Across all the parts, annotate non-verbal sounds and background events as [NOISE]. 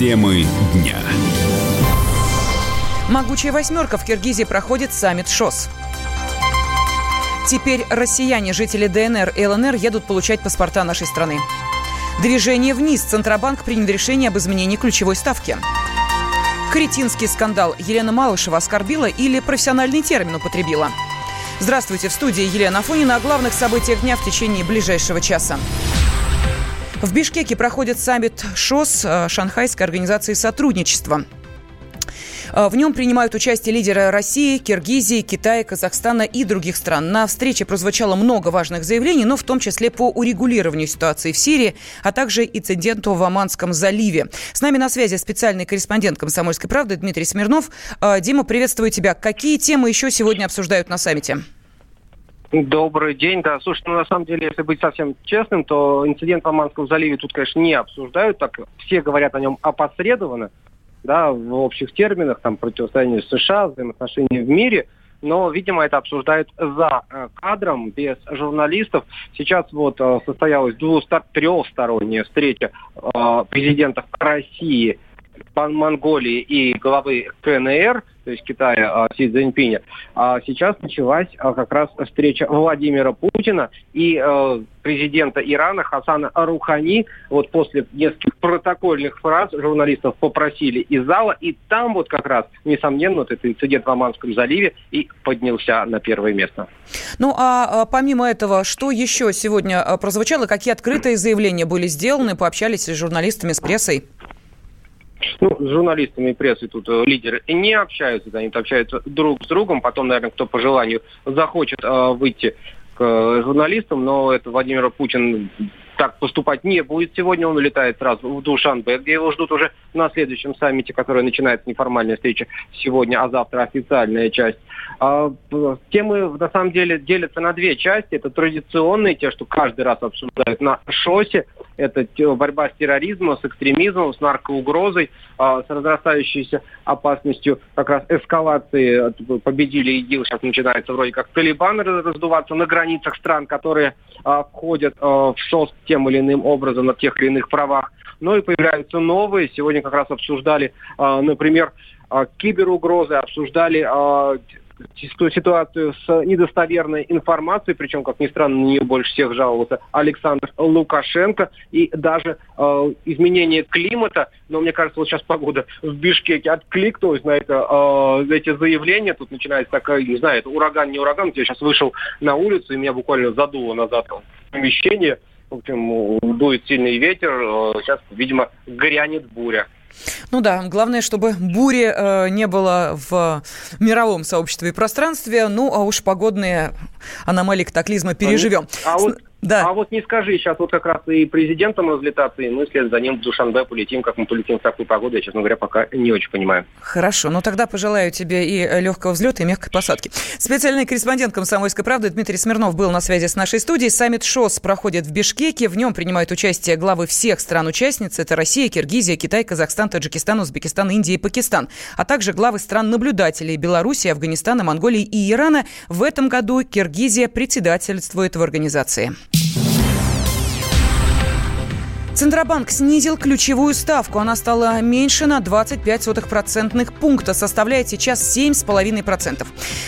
Темы дня. Могучая восьмерка в Киргизии проходит саммит ШОС. Теперь россияне, жители ДНР и ЛНР едут получать паспорта нашей страны. Движение вниз. Центробанк принял решение об изменении ключевой ставки. Кретинский скандал. Елена Малышева оскорбила или профессиональный термин употребила? Здравствуйте. В студии Елена Афонина о главных событиях дня в течение ближайшего часа. В Бишкеке проходит саммит ШОС э, Шанхайской организации сотрудничества. Э, в нем принимают участие лидеры России, Киргизии, Китая, Казахстана и других стран. На встрече прозвучало много важных заявлений, но в том числе по урегулированию ситуации в Сирии, а также инциденту в Оманском заливе. С нами на связи специальный корреспондент «Комсомольской правды» Дмитрий Смирнов. Э, Дима, приветствую тебя. Какие темы еще сегодня обсуждают на саммите? Добрый день, да. Слушай, ну на самом деле, если быть совсем честным, то инцидент в Оманском заливе тут, конечно, не обсуждают, так все говорят о нем опосредованно, да, в общих терминах, там, противостояние США, взаимоотношения в мире, но, видимо, это обсуждают за э, кадром, без журналистов. Сейчас вот э, состоялась двустор- трехсторонняя встреча э, президентов России, Монголии и главы КНР, то есть Китая, а, Си Цзиньпиня. А сейчас началась а, как раз встреча Владимира Путина и э, президента Ирана Хасана Рухани. Вот после нескольких протокольных фраз журналистов попросили из зала, и там вот как раз, несомненно, вот этот инцидент в Оманском заливе и поднялся на первое место. Ну а помимо этого, что еще сегодня прозвучало? Какие открытые заявления были сделаны? Пообщались с журналистами, с прессой? Ну, с журналистами и прессой тут э, лидеры не общаются, они общаются друг с другом. Потом, наверное, кто по желанию захочет э, выйти к э, журналистам, но это Владимир Путин так поступать не будет. Сегодня он улетает сразу в Душанбе, где его ждут уже на следующем саммите, который начинается неформальная встреча сегодня, а завтра официальная часть. А, темы на самом деле делятся на две части. Это традиционные, те, что каждый раз обсуждают на ШОСе. Это борьба с терроризмом, с экстремизмом, с наркоугрозой, а, с разрастающейся опасностью как раз эскалации. Победили ИГИЛ, сейчас начинается вроде как Талибан раздуваться на границах стран, которые а, входят в ШОС тем или иным образом на тех или иных правах. Но и появляются новые. Сегодня как раз обсуждали, например, киберугрозы, обсуждали ситуацию с недостоверной информацией, причем, как ни странно, на нее больше всех жаловался Александр Лукашенко, и даже э, изменение климата, но мне кажется, вот сейчас погода в Бишкеке откликнулась на это, э, эти заявления, тут начинается такая, не знаю, это ураган, не ураган, я сейчас вышел на улицу, и меня буквально задуло назад в помещение, в общем, дует сильный ветер, э, сейчас, видимо, грянет буря. Ну да, главное, чтобы бури э, не было в мировом сообществе и пространстве. Ну, а уж погодные аномалии катаклизма переживем. А, вот да. А вот не скажи, сейчас вот как раз и президентом разлетаться, и мы вслед за ним в Душанбе полетим, как мы полетим в такую погоду, я, честно говоря, пока не очень понимаю. Хорошо, ну тогда пожелаю тебе и легкого взлета, и мягкой посадки. Специальный корреспондент «Комсомольской правды» Дмитрий Смирнов был на связи с нашей студией. Саммит ШОС проходит в Бишкеке. В нем принимают участие главы всех стран-участниц. Это Россия, Киргизия, Китай, Казахстан, Таджикистан, Узбекистан, Индия и Пакистан. А также главы стран-наблюдателей Беларуси, Афганистана, Монголии и Ирана. В этом году Киргизия председательствует в организации. Центробанк снизил ключевую ставку. Она стала меньше на 25 процентных пункта, составляет сейчас 7,5%.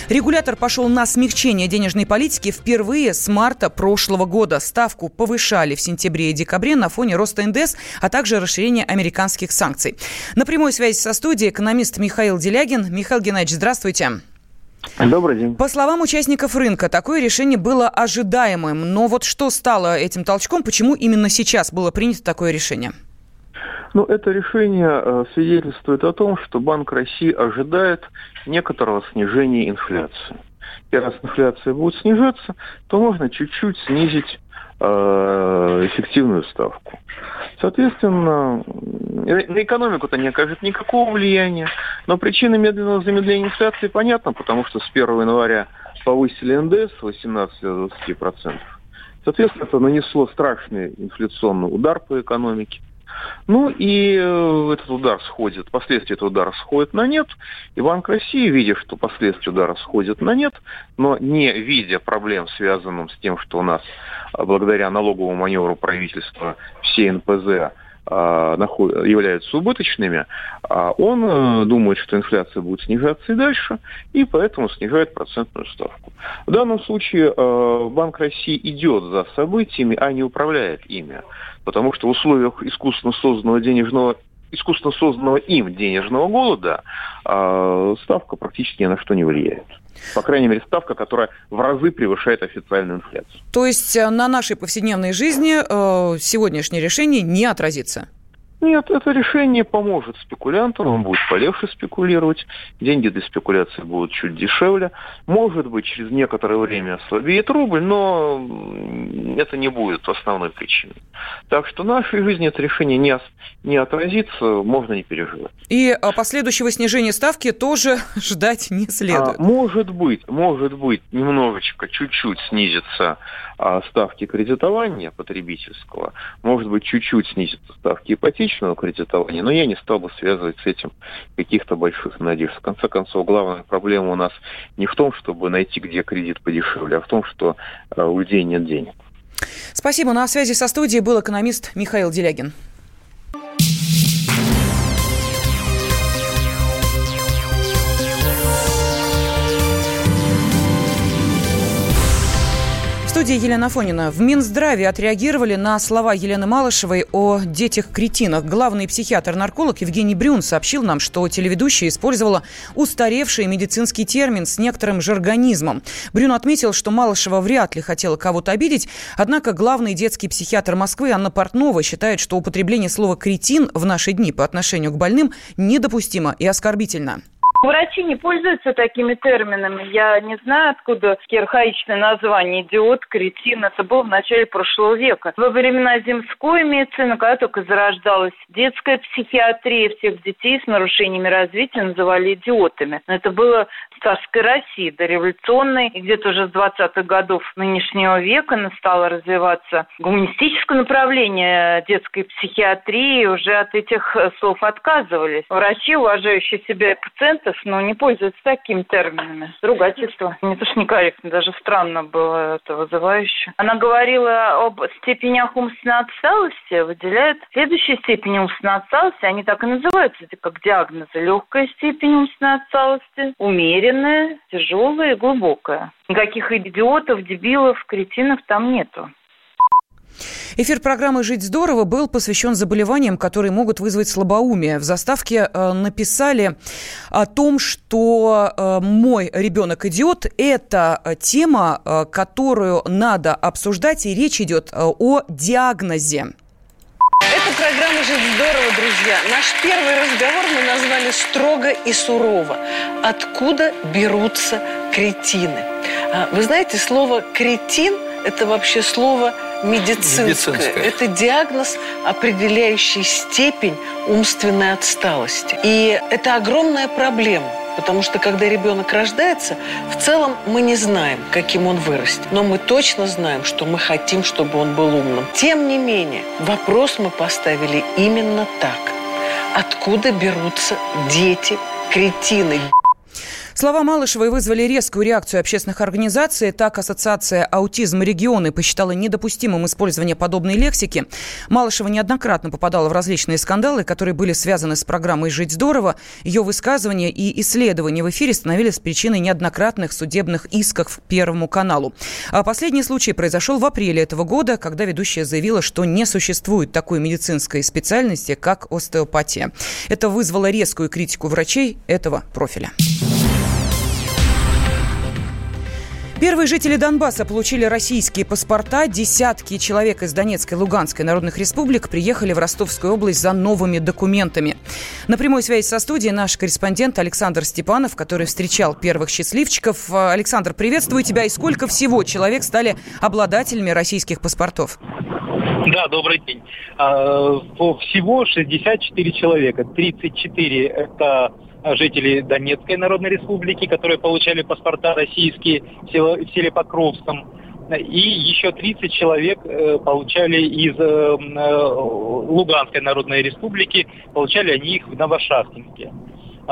Регулятор пошел на смягчение денежной политики впервые с марта прошлого года. Ставку повышали в сентябре и декабре на фоне роста НДС, а также расширения американских санкций. На прямой связи со студией экономист Михаил Делягин. Михаил Геннадьевич, здравствуйте. Добрый день. По словам участников рынка, такое решение было ожидаемым. Но вот что стало этим толчком? Почему именно сейчас было принято такое решение? Ну, это решение э, свидетельствует о том, что Банк России ожидает некоторого снижения инфляции. И раз инфляция будет снижаться, то можно чуть-чуть снизить э, эффективную ставку. Соответственно, на экономику-то не окажет никакого влияния. Но причина медленного замедления инфляции понятна, потому что с 1 января повысили НДС с 18 до 20%. Соответственно, это нанесло страшный инфляционный удар по экономике. Ну и э, этот удар сходит, последствия этого удара сходят на нет. И Банк России, видя, что последствия удара сходят на нет, но не видя проблем, связанных с тем, что у нас а, благодаря налоговому маневру правительства все НПЗ являются убыточными, а он думает, что инфляция будет снижаться и дальше, и поэтому снижает процентную ставку. В данном случае Банк России идет за событиями, а не управляет ими. Потому что в условиях искусственно созданного денежного искусственно созданного им денежного голода э, ставка практически ни на что не влияет. По крайней мере, ставка, которая в разы превышает официальную инфляцию. То есть э, на нашей повседневной жизни э, сегодняшнее решение не отразится? Нет, это решение поможет спекулянтам, он будет полегче спекулировать, деньги для спекуляции будут чуть дешевле. Может быть, через некоторое время ослабеет рубль, но это не будет основной причиной. Так что в нашей жизни это решение не, не отразится, можно не переживать. И а, последующего снижения ставки тоже [LAUGHS] ждать не следует? А, может быть, может быть, немножечко, чуть-чуть снизится а, ставки кредитования потребительского, может быть, чуть-чуть снизится ставки ипотечного кредитования, но я не стал бы связывать с этим каких-то больших надежд. В конце концов, главная проблема у нас не в том, чтобы найти, где кредит подешевле, а в том, что а, у людей нет денег. Спасибо. На связи со студией был экономист Михаил Делягин. Студии Елена Фонина. В Минздраве отреагировали на слова Елены Малышевой о детях-кретинах. Главный психиатр-нарколог Евгений Брюн сообщил нам, что телеведущая использовала устаревший медицинский термин с некоторым жаргонизмом. Брюн отметил, что Малышева вряд ли хотела кого-то обидеть, однако главный детский психиатр Москвы Анна Портнова считает, что употребление слова «кретин» в наши дни по отношению к больным недопустимо и оскорбительно. Врачи не пользуются такими терминами. Я не знаю, откуда архаичное название идиот, кретин. Это было в начале прошлого века. Во времена земской медицины, когда только зарождалась детская психиатрия, всех детей с нарушениями развития называли идиотами. Но это было царской России, дореволюционной, и где-то уже с 20-х годов нынешнего века стало развиваться гуманистическое направление детской психиатрии, уже от этих слов отказывались. Врачи, уважающие себя пациентов, но не пользуются такими терминами. Ругательство. Не то, что некорректно, даже странно было это вызывающе. Она говорила об степенях умственной отсталости, выделяет следующие степени умственной отсталости, они так и называются, как диагнозы. Легкая степень умственной отсталости, умеренная тяжелая и глубокая. Никаких идиотов, дебилов, кретинов там нету. Эфир программы «Жить здорово» был посвящен заболеваниям, которые могут вызвать слабоумие. В заставке э, написали о том, что э, мой ребенок идиот – это тема, э, которую надо обсуждать, и речь идет э, о диагнозе. Это программа «Жить здорово», друзья. Наш первый разговор мы назвали «Строго и сурово». Откуда берутся кретины? А, вы знаете, слово «кретин» – это вообще слово медицинское. медицинское. Это диагноз, определяющий степень умственной отсталости. И это огромная проблема – Потому что когда ребенок рождается, в целом мы не знаем, каким он вырастет. Но мы точно знаем, что мы хотим, чтобы он был умным. Тем не менее, вопрос мы поставили именно так. Откуда берутся дети, кретины, Слова Малышевой вызвали резкую реакцию общественных организаций. Так, Ассоциация «Аутизм регионы» посчитала недопустимым использование подобной лексики. Малышева неоднократно попадала в различные скандалы, которые были связаны с программой «Жить здорово». Ее высказывания и исследования в эфире становились причиной неоднократных судебных исков Первому каналу. А последний случай произошел в апреле этого года, когда ведущая заявила, что не существует такой медицинской специальности, как остеопатия. Это вызвало резкую критику врачей этого профиля. Первые жители Донбасса получили российские паспорта. Десятки человек из Донецкой и Луганской народных республик приехали в Ростовскую область за новыми документами. На прямой связи со студией наш корреспондент Александр Степанов, который встречал первых счастливчиков. Александр, приветствую тебя. И сколько всего человек стали обладателями российских паспортов? Да, добрый день. А, всего 64 человека. 34 – это жители Донецкой Народной Республики, которые получали паспорта российские в селе Покровском. И еще 30 человек э, получали из э, э, Луганской Народной Республики, получали они их в Новошахтинске.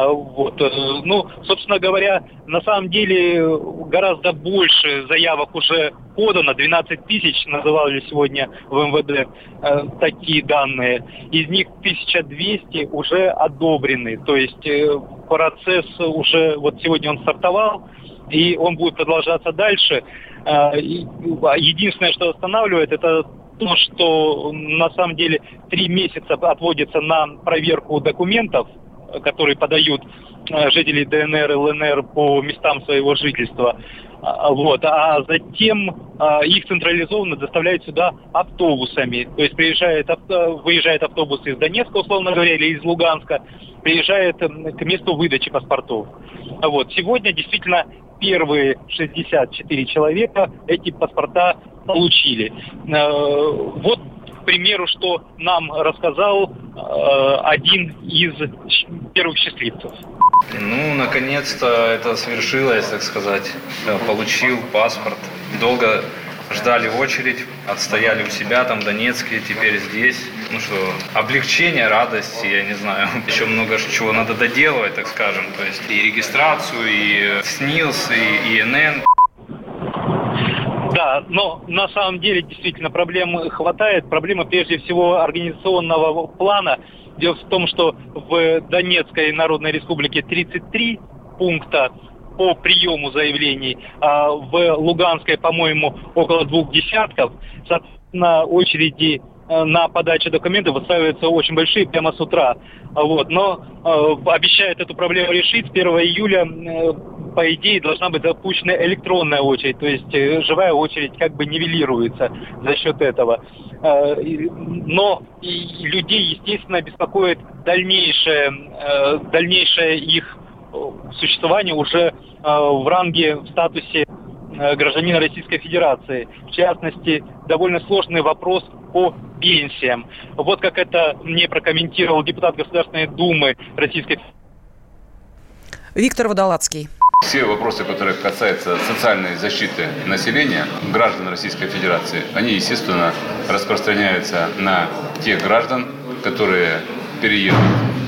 А, вот. Ну, собственно говоря, на самом деле гораздо больше заявок уже подано 12 тысяч, называли сегодня в МВД э, такие данные. Из них 1200 уже одобрены. То есть э, процесс уже, вот сегодня он стартовал, и он будет продолжаться дальше. Э, единственное, что останавливает, это то, что на самом деле три месяца отводится на проверку документов, которые подают э, жители ДНР и ЛНР по местам своего жительства. А, вот. А затем а, их централизованно доставляют сюда автобусами. То есть приезжает, выезжает автобус из Донецка, условно говоря, или из Луганска, приезжает к месту выдачи паспортов. Вот. Сегодня действительно первые 64 человека эти паспорта получили. Э, вот, к примеру, что нам рассказал э, один из первых счастливцев. Ну, наконец-то это свершилось, так сказать. Получил паспорт. Долго ждали очередь, отстояли у себя там в Донецке, теперь здесь. Ну что, облегчение, радость, я не знаю, [LAUGHS] еще много чего надо доделывать, так скажем. То есть и регистрацию, и СНИЛС, и ИНН. Но на самом деле действительно проблем хватает. Проблема прежде всего организационного плана. Дело в том, что в Донецкой Народной Республике 33 пункта по приему заявлений, а в Луганской, по-моему, около двух десятков. Соответственно, очереди э, на подачу документов выстраиваются очень большие прямо с утра. Вот. Но э, обещают эту проблему решить. С 1 июля, э, по идее, должна быть запущена электронная очередь. То есть э, живая очередь как бы нивелируется за счет этого. Э, но людей, естественно, беспокоит дальнейшее, э, дальнейшее их существование уже в ранге, в статусе гражданина Российской Федерации. В частности, довольно сложный вопрос по пенсиям. Вот как это мне прокомментировал депутат Государственной Думы Российской Федерации. Виктор Водолацкий. Все вопросы, которые касаются социальной защиты населения, граждан Российской Федерации, они, естественно, распространяются на тех граждан, которые переедут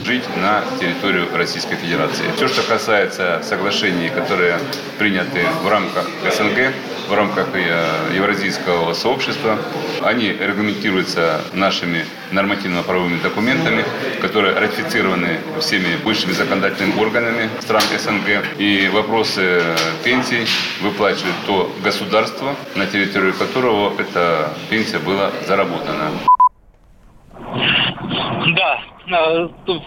жить на территорию Российской Федерации. Все, что касается соглашений, которые приняты в рамках СНГ, в рамках э, Евразийского сообщества, они регламентируются нашими нормативно-правовыми документами, которые ратифицированы всеми высшими законодательными органами стран СНГ. И вопросы пенсий выплачивает то государство, на территории которого эта пенсия была заработана. Да,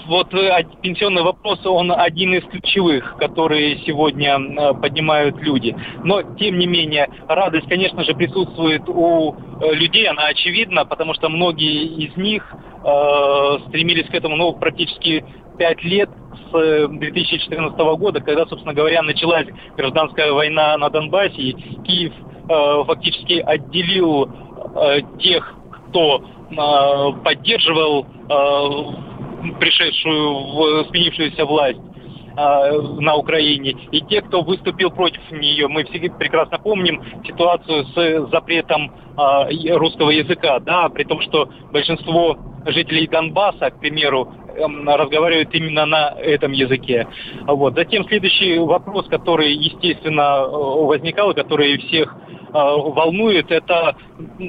вот э, пенсионный вопрос, он один из ключевых, которые сегодня э, поднимают люди. Но, тем не менее, радость, конечно же, присутствует у э, людей, она очевидна, потому что многие из них э, стремились к этому, ну, практически пять лет с 2014 года, когда, собственно говоря, началась гражданская война на Донбассе, и Киев э, фактически отделил э, тех, кто э, поддерживал пришедшую в сменившуюся власть на Украине, и те, кто выступил против нее. Мы все прекрасно помним ситуацию с запретом русского языка, да, при том, что большинство жителей Донбасса, к примеру, эм, разговаривают именно на этом языке. Вот. Затем следующий вопрос, который, естественно, э, возникал, который всех э, волнует, это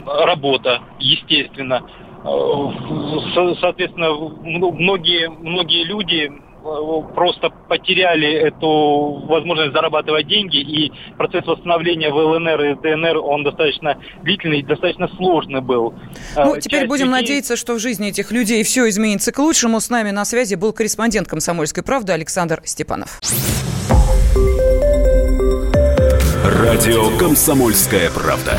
работа, естественно. Э, соответственно, многие, многие люди э, просто потеряли эту возможность зарабатывать деньги, и процесс восстановления в ЛНР и ДНР, он достаточно длительный и достаточно сложный был. Э, ну, теперь Часть будем людей... надеяться, что в жизни этих людей все изменится к лучшему. С нами на связи был корреспондент «Комсомольской правды» Александр Степанов. Радио «Комсомольская правда».